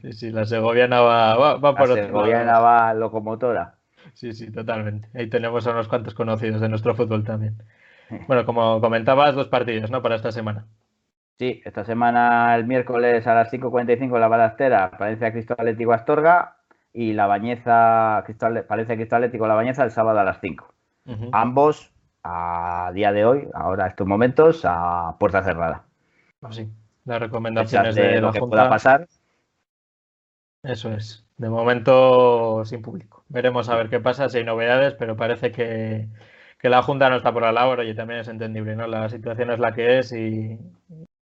Sí, sí, la segoviana va, va, va por la segoviana va locomotora. Sí, sí, totalmente. Ahí tenemos a unos cuantos conocidos de nuestro fútbol también. Bueno, como comentabas, dos partidos, ¿no? Para esta semana. Sí, esta semana el miércoles a las 5.45 la Balastera, Palencia Cristo Atlético Astorga y la Bañeza, Cristal, Palencia Cristo Atlético La Bañeza el sábado a las 5. Ambos a día de hoy, ahora estos momentos, a puerta cerrada. Así, las recomendaciones de, lo que pueda pasar. Eso es. De momento sin público. Veremos a ver qué pasa, si hay novedades, pero parece que, que la Junta no está por la labor y también es entendible, ¿no? La situación es la que es y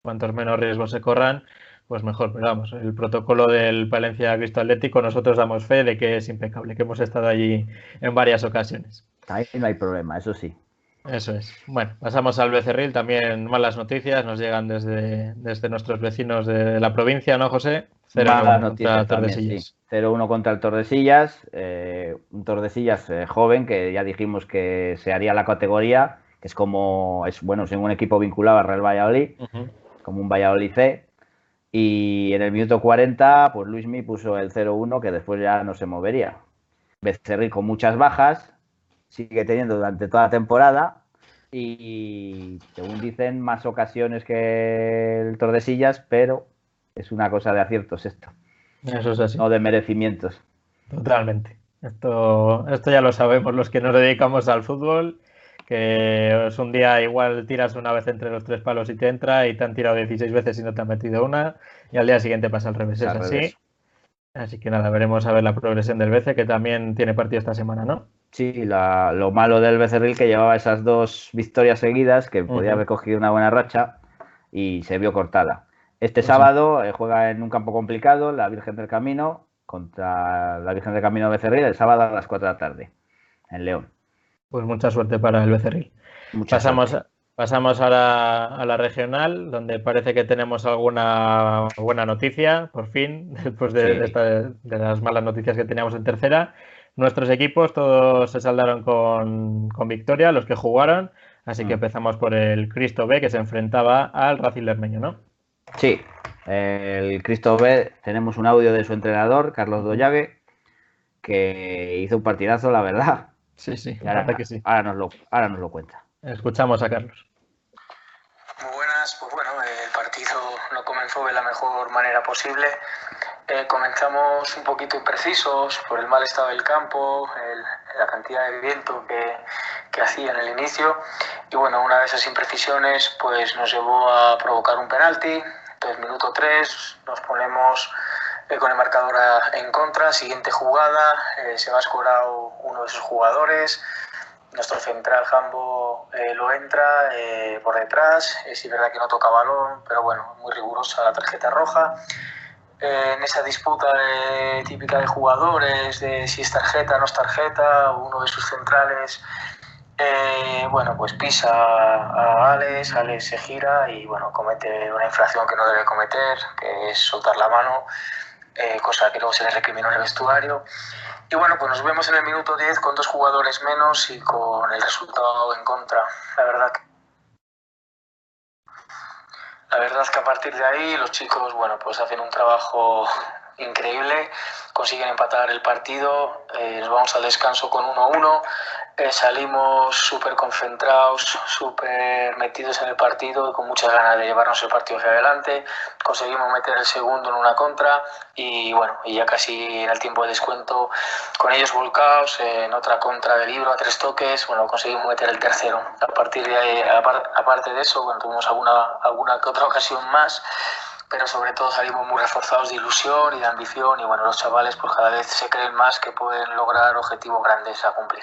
cuantos menos riesgos se corran, pues mejor. Pero vamos, el protocolo del Palencia Cristo Atlético, nosotros damos fe de que es impecable, que hemos estado allí en varias ocasiones. Ahí no hay problema, eso sí. Eso es. Bueno, pasamos al Becerril. También malas noticias nos llegan desde, desde nuestros vecinos de la provincia, ¿no, José? 0-1 contra Tordesillas. 0-1 contra el Tordesillas. Eh, un Tordesillas eh, joven que ya dijimos que se haría la categoría, que es como, es bueno, es un equipo vinculado al Real Valladolid, como un Valladolid C. Y en el minuto 40, pues Luismi puso el 0-1 que después ya no se movería. Becerril con muchas bajas, sigue teniendo durante toda la temporada y según dicen más ocasiones que el Tordesillas, pero es una cosa de aciertos esto. Eso es así. No de merecimientos. Totalmente. Esto, esto ya lo sabemos los que nos dedicamos al fútbol, que es un día igual tiras una vez entre los tres palos y te entra y te han tirado 16 veces y no te han metido una y al día siguiente pasa al revés. Es así. Así que nada, veremos a ver la progresión del BC, que también tiene partido esta semana, ¿no? Sí, lo malo del Becerril que llevaba esas dos victorias seguidas, que podía haber cogido una buena racha y se vio cortada. Este sábado eh, juega en un campo complicado, la Virgen del Camino, contra la Virgen del Camino Becerril, el sábado a las 4 de la tarde, en León. Pues mucha suerte para el Becerril. Pasamos, pasamos a la, a la, regional, donde parece que tenemos alguna buena noticia, por fin, [laughs] después de, de las malas noticias que teníamos en tercera. Nuestros equipos todos se saldaron con, victoria, los que jugaron, así que mm. empezamos por el Cristo B que se enfrentaba al Racing Lermeño, ¿no? Sí, el Cristo B, tenemos un audio de su entrenador, Carlos Doyague, que hizo un partidazo, la verdad. Sí, sí, ahora, que sí. Ahora nos, lo, ahora nos lo cuenta. Escuchamos a Carlos. Muy buenas, pues bueno, el partido no comenzó de la mejor manera posible. Eh, comenzamos un poquito imprecisos por el mal estado del campo, la cantidad de viento que, que, hacía en el inicio y bueno, una de esas imprecisiones pues nos llevó a provocar un penalti. Entonces, minuto 3, nos ponemos eh, con el marcador en contra, siguiente jugada, eh, se va a escorar uno de sus jugadores, nuestro central Jambo lo entra por detrás, es verdad que no toca balón, pero bueno, muy rigurosa la tarjeta roja. En esa disputa típica de jugadores, de si es tarjeta o no es tarjeta, uno de sus centrales, eh, bueno, pues pisa a Alex, Alex se gira y bueno, comete una infracción que no debe cometer, que es soltar la mano, eh, cosa que luego se le recriminó en el vestuario. Y bueno, pues nos vemos en el minuto 10 con dos jugadores menos y con el resultado en contra. La verdad que la verdad es que a partir de ahí los chicos, bueno, pues hacen un trabajo increíble, consiguen empatar el partido, eh, nos vamos al descanso con 1-1, eh, salimos súper concentrados, súper metidos en el partido con muchas ganas de llevarnos el partido hacia adelante. Conseguimos meter el segundo en una contra y bueno, y ya casi en el tiempo de descuento, con ellos volcados en otra contra del libro a tres toques, bueno, conseguimos meter el tercero. A partir de aparte de eso, bueno, tuvimos alguna, alguna que otra ocasión más pero sobre todo salimos muy reforzados de ilusión y de ambición y bueno, los chavales pues cada vez se creen más que pueden lograr objetivos grandes a cumplir.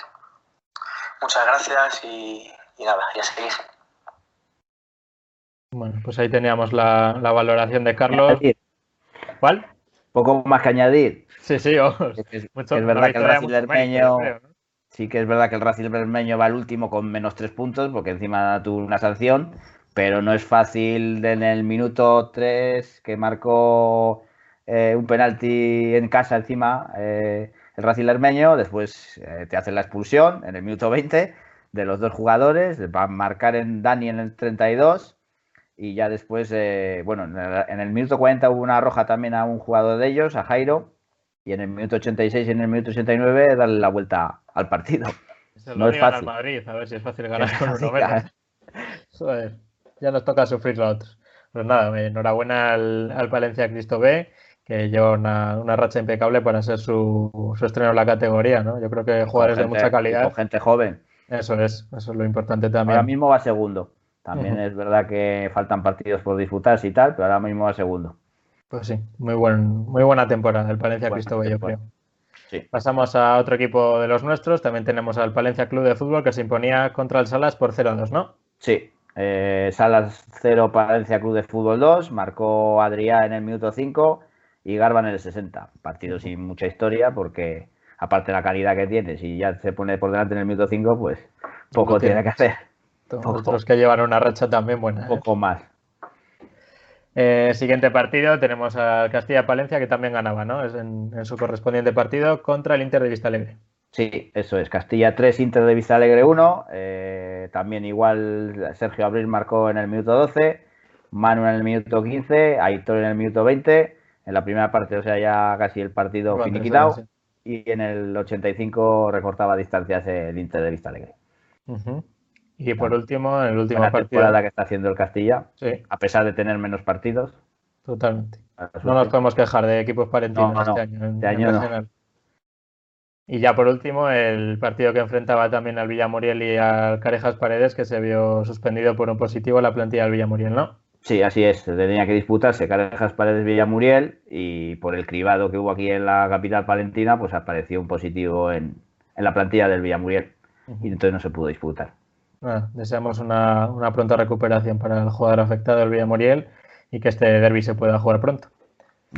Muchas gracias y, nada, ya seguís. Bueno, pues ahí teníamos la, valoración de Carlos. ¿Cuál? Poco más que añadir. Sí, sí, Es, verdad que el Racing Bermeño. Sí que es verdad que el Racing Bermeño va al último con menos tres puntos, porque encima tuvo una sanción, pero no es fácil en el minuto 3 que marcó eh, un penalti en casa encima. Eh, el Racing Lermeño, después eh, te hacen la expulsión en el minuto 20 de los dos jugadores, va a marcar en Dani en el 32 y ya después, eh, bueno, en el, minuto 40 hubo una roja también a un jugador de ellos, a Jairo, y en el minuto 86 y en el minuto 89 darle la vuelta al partido. no es fácil. Madrid, a ver si es fácil ganar [laughs] con Joder, ya nos toca sufrir a otros. Pues nada, enhorabuena al, al Palencia Cristo B, que lleva una, una racha impecable para ser su, su, estreno en la categoría, ¿no? Yo creo que jugadores gente, de mucha calidad. Con gente joven. Eso es, eso es lo importante también. Ahora mismo va segundo. También uh -huh. es verdad que faltan partidos por disputarse y tal, pero ahora mismo va segundo. Pues sí, muy, buen, muy buena temporada el Palencia Cristo B, yo creo. Sí. Pasamos a otro equipo de los nuestros. También tenemos al Palencia Club de Fútbol que se imponía contra el Salas por 0-2, ¿no? Sí. Eh, Salas 0, Palencia Club de Fútbol 2. Marcó Adrián en el minuto 5 y Garba en el 60. Partido sin mucha historia porque, aparte de la calidad que tiene, si ya se pone por delante en el minuto 5, pues poco no tiene que hacer. Otros que llevan una racha también buena. Un poco más. Eh, siguiente partido tenemos a Castilla-Palencia que también ganaba, ¿no? Es en, en, su correspondiente partido contra el Inter de Vista Alegre. Sí, eso es. Castilla 3, Inter de Vista Alegre 1. Eh, también igual Sergio Abril marcó en el minuto 12, Manu en el minuto 15, Aitor en el minuto 20. En la primera parte, o sea, ya casi el partido bueno, finiquitado. Sí. Y en el 85 recortaba distancias el Inter de Vista Alegre. Uh -huh. Y por último, en el último la partido. temporada que está haciendo el Castilla, sí. a pesar de tener menos partidos. Totalmente. No nos podemos quejar de equipos parentinos no, no, este año. En, este año en no. Y ya por último, el partido que enfrentaba también al Villamuriel y al Carejas Paredes, que se vio suspendido por un positivo la plantilla del Villamuriel, ¿no? Sí, así es. Tenía que disputarse Carejas Paredes Villamuriel y por el cribado que hubo aquí en la capital palentina, pues apareció un positivo en, en la plantilla del Villamuriel. Uh -huh. Y entonces no se pudo disputar. Deseamos una, una, pronta recuperación para el jugador afectado, el Villamuriel, y que este derby se pueda jugar pronto.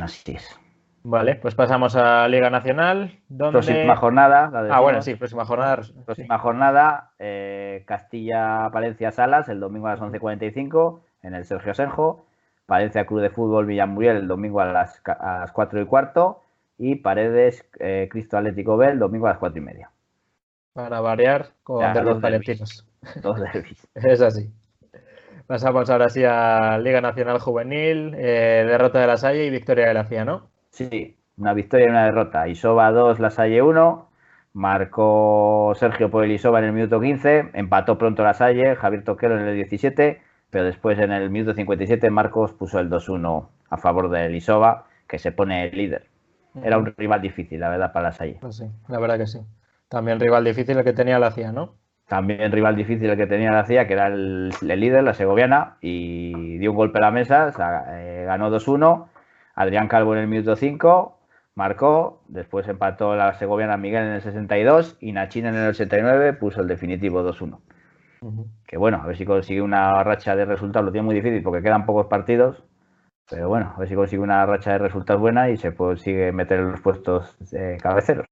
Así es. Vale, pues pasamos a Liga Nacional. Donde... Próxima jornada. La ah, bueno, sí, próxima jornada. Próxima sí. jornada, eh, Castilla-Palencia-Salas, el domingo a las 11.45 en el Sergio Senjo. Palencia Club de Fútbol Villamuriel el domingo a las, a las 4 y cuarto. Y Paredes eh, Cristo Atlético B el domingo a las 4 y media. Para variar con Ya, los palentinos. [laughs] Dos derbis. Es así. Pasamos ahora sí a Liga Nacional Juvenil, eh, derrota de la Salle y victoria de la CIA, ¿no? Sí, una victoria y una derrota. Isoba 2, La Salle 1. Marcó Sergio por el Isoba en el minuto 15. Empató pronto La Salle, Javier Toquero en el 17. Pero después en el minuto 57 Marcos puso el 2-1 a favor del Isoba, que se pone líder. Era un rival difícil, la verdad, para La Salle. Pues sí, la verdad que sí. También rival difícil el que tenía la CIA, ¿no? También rival difícil el que tenía la CIA, que era el, el líder, la segoviana, y dio un golpe a la mesa, o sea, eh, ganó 2-1. Adrián Calvo en el minuto 5 marcó, después empató la segoviana Miguel en el 62 y Nachín en el 89 puso el definitivo 2-1. Uh -huh. Que bueno, a ver si consigue una racha de resultados, lo tiene muy difícil porque quedan pocos partidos, pero bueno, a ver si consigue una racha de resultados buena y se consigue meter en los puestos eh, cabeceros.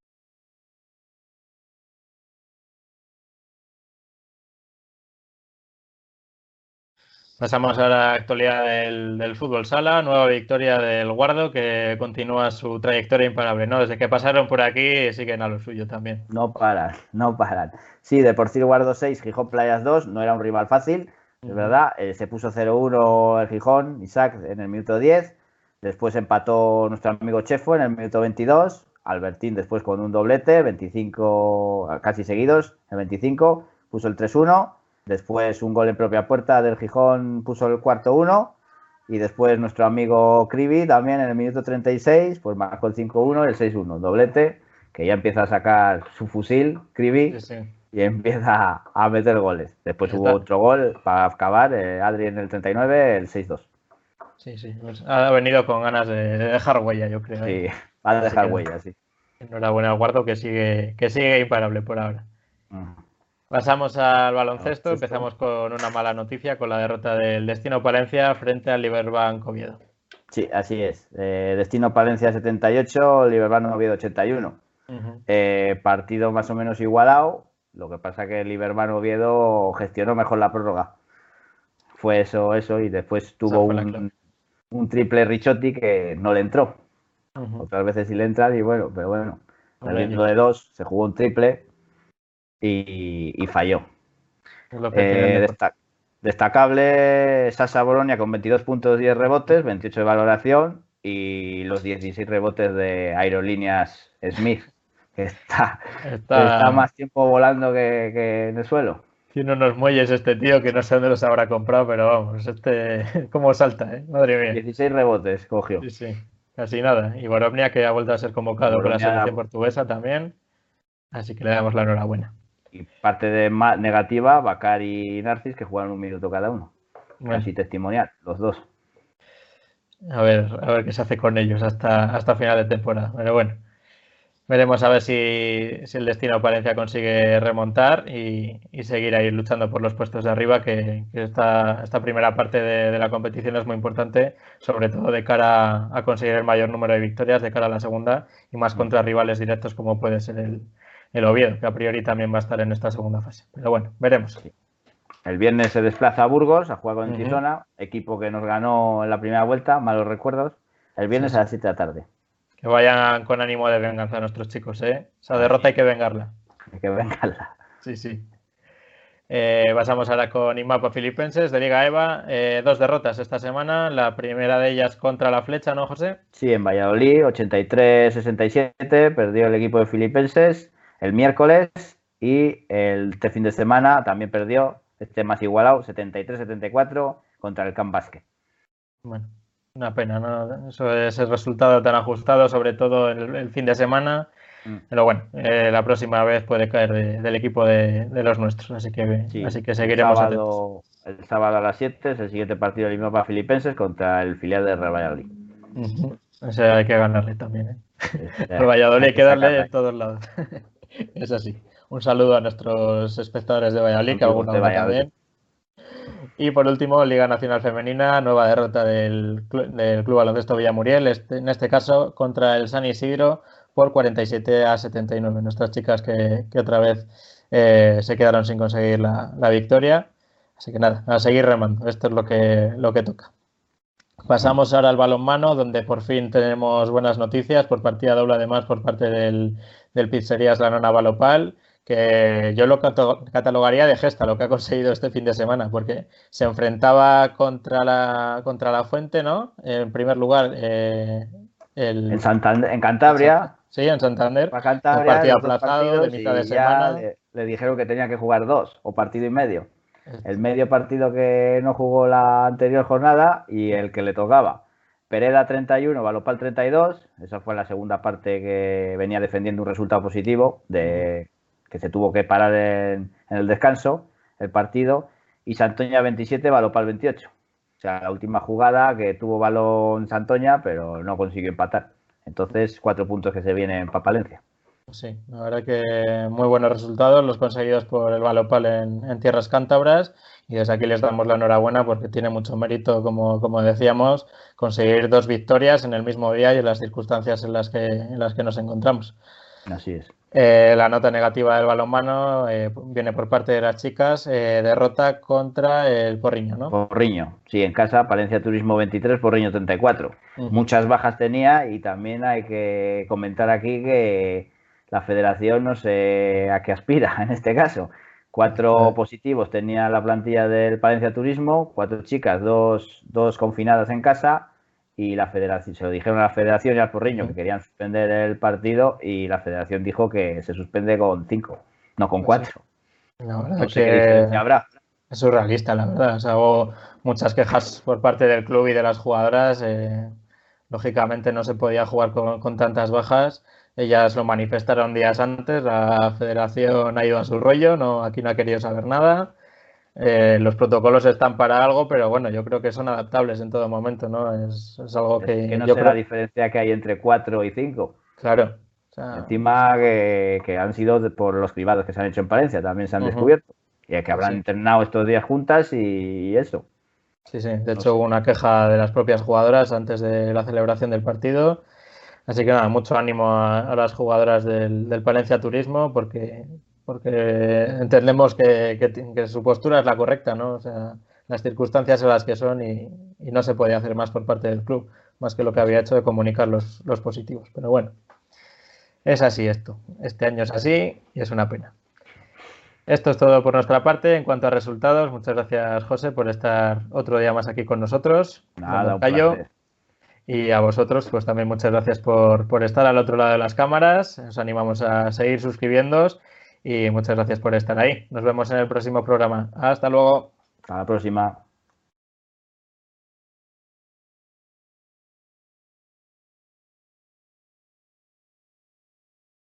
Pasamos a la actualidad del, del, fútbol sala, nueva victoria del Guardo que continúa su trayectoria imparable, ¿no? Desde que pasaron por aquí siguen a lo suyo también. No paran, no paran. Sí, de por sí Guardo 6, Gijón Playas 2, no era un rival fácil, es verdad. Eh, se puso 0-1 el Gijón, Isaac en el minuto 10, después empató nuestro amigo Chefo en el minuto 22, Albertín después con un doblete, 25 casi seguidos, el 25, puso el 3-1 Después un gol en propia puerta del Gijón puso el cuarto uno. Y después nuestro amigo Cribi también en el minuto 36, pues marcó el 5-1 y el 6-1. Doblete, que ya empieza a sacar su fusil, Cribi, sí, sí. y empieza a meter goles. Después hubo otro gol para acabar, eh, Adri en el 39, el 6-2. Sí, sí. Pues ha venido con ganas de dejar huella, yo creo. ¿eh? Sí, va a dejar huella, sí. Enhorabuena al Guardo que sigue, que sigue imparable por ahora. Uh -huh. Pasamos al baloncesto, empezamos con una mala noticia, con la derrota del Destino Palencia frente al Liberbank Oviedo. Sí, así es. Eh, Destino Palencia 78, Liberbank Oviedo 81. Uh -huh. eh, partido más o menos igualado, lo que pasa que el Liberbank Oviedo gestionó mejor la prórroga. Fue eso, eso, y después tuvo un, un, triple Richotti que no le entró. Uh -huh. Otras veces sí le entra, y bueno, pero bueno, dentro de dos se jugó un triple y, y falló. Eh, destac destacable Sasa Bolonia con 22 puntos, 10 rebotes, 28 de valoración y los 16 rebotes de Aerolíneas Smith, que está, está... está más tiempo volando que, que, en el suelo. Tiene unos muelles este tío que no sé dónde los habrá comprado, pero vamos, este, [laughs] cómo salta, ¿eh? Madre mía. 16 rebotes cogió. Sí, sí, casi nada. Y Boromnia que ha vuelto a ser convocado por la selección portuguesa también. Así que le damos la enhorabuena. Y parte de ma- negativa, Bakari y Narcis, que jugaron un minuto cada uno. Bueno, Casi testimonial, los dos. a ver, a ver qué se hace con ellos hasta, hasta final de temporada. Pero bueno, veremos a ver si, si el destino Palencia consigue remontar y, y seguir ahí luchando por los puestos de arriba, que, que esta, esta primera parte de, de la competición es muy importante, sobre todo de cara a conseguir el mayor número de victorias de cara a la segunda y más contra rivales directos como puede ser el, el Oviedo, que a priori también va a estar en esta segunda fase. Pero bueno, veremos. El viernes se desplaza a Burgos a jugar con. Tizona, equipo que nos ganó en la primera vuelta, malos recuerdos. El viernes a las 7 de la tarde. Que vayan con ánimo de venganza nuestros chicos, ¿eh? Esa derrota hay que vengarla. Hay que vengarla. Sí, sí. Eh, pasamos ahora con Imapa Filipenses de Liga EVA. Eh, dos derrotas esta semana. La primera de ellas contra la flecha, ¿no, José? Sí, en Valladolid, 83-67, perdió el equipo de Filipenses el miércoles y el este fin de semana también perdió, este más igualado, 73-74 contra el Camp Basque. Bueno, una pena, ¿no? Eso ese resultado tan ajustado, sobre todo el, el fin de semana. Mm. Pero bueno, eh, la próxima vez puede caer de- del equipo de, de los nuestros, así que, Sí, así que el seguiremos atentos. sábado, el sábado a las 7 es el siguiente partido del Imapa Filipenses contra el filial de Real Valladolid. Ujú. Ese hay que ganarle también, ¿eh? [laughs] Este, Valladolid hay que darle en todos lados. [laughs] [laughs] es así. Un saludo a nuestros espectadores de Valladolid, que algunos de Valladolid. también. Y por último, Liga Nacional Femenina, nueva derrota del, del Club Baloncesto Villamuriel, este- en este caso contra el San Isidro por 47 a 79. Nuestras chicas que, que otra vez eh, se quedaron sin conseguir la, la victoria. Así que nada, a seguir remando. Esto es lo que, lo que toca. Pasamos ahora al balonmano, donde por fin tenemos buenas noticias por partida doble, además por parte del, del Pizzerías La Nona Balopal, que yo lo catalogaría de gesta lo que ha conseguido este fin de semana, porque se enfrentaba contra la, contra la Fuente, ¿no? En primer lugar, eh, el, En, Santander, en Cantabria, sí, en Santander. para Cantabria, El partido aplazado de mitad de semana. Le, le dijeron que tenía que jugar dos o partido y medio. El medio partido que no jugó la anterior jornada y el que le tocaba. Pereda 31, Balopal 32. Esa fue la segunda parte que venía defendiendo un resultado positivo, de que se tuvo que parar en, en el descanso el partido. Y Santoña 27, Balopal 28. O sea, la última jugada que tuvo balón Santoña, pero no consiguió empatar. Entonces, cuatro puntos que se vienen para Palencia. Sí, la verdad que muy buenos resultados los conseguidos por el Balopal en, en tierras cántabras y desde aquí les damos la enhorabuena porque tiene mucho mérito, como, como decíamos, conseguir dos victorias en el mismo día y en las circunstancias en las que, en las que nos encontramos. Así es. Eh, la nota negativa del balonmano eh, viene por parte de las chicas, eh, derrota contra el Porriño, ¿no? Porriño, sí, en casa, Palencia Turismo 23, Porriño 34. Ujú. Muchas bajas tenía y también hay que comentar aquí que la federación no sé a qué aspira en este caso. Cuatro positivos tenía la plantilla del Palencia Turismo, cuatro chicas, dos, dos confinadas en casa y la federación, se lo dijeron a la federación y al Porriño que querían suspender el partido y la federación dijo que se suspende con cinco, no con Pues cuatro. La verdad No sé qué que- diferencia habrá. Es surrealista, la verdad. O sea, hubo muchas quejas por parte del club y de las jugadoras. eh, lógicamente no se podía jugar con, con tantas bajas. Ellas lo manifestaron días antes. La federación ha ido a su rollo. No, aquí no ha querido saber nada. Eh, los protocolos están para algo, pero bueno, yo creo que son adaptables en todo momento, ¿no? Es, es algo que, Es que no yo sé creo- la diferencia que hay entre cuatro y cinco. Claro. O sea, Encima que, que han sido por los cribados que se han hecho en Palencia, también se han descubierto. Y que habrán Sí. entrenado estos días juntas y eso. Sí, sí. De hecho, hubo una queja de las propias jugadoras antes de la celebración del partido. Así que nada, mucho ánimo a, a las jugadoras del, del Palencia Turismo porque, porque entendemos que, que ti- que su postura es la correcta, ¿no? O sea, las circunstancias son las que son y, y no se puede hacer más por parte del club, más que lo que había hecho de comunicar los, los positivos. Pero bueno, es así esto. Este año es así y es una pena. Esto es todo por nuestra parte en cuanto a resultados. Muchas gracias, José, por estar otro día más aquí con nosotros. Nada, un placer. Y a vosotros, pues también muchas gracias por, por estar al otro lado de las cámaras. Os animamos a seguir suscribiéndoos y muchas gracias por estar ahí. Nos vemos en el próximo programa. Hasta luego. Hasta la próxima.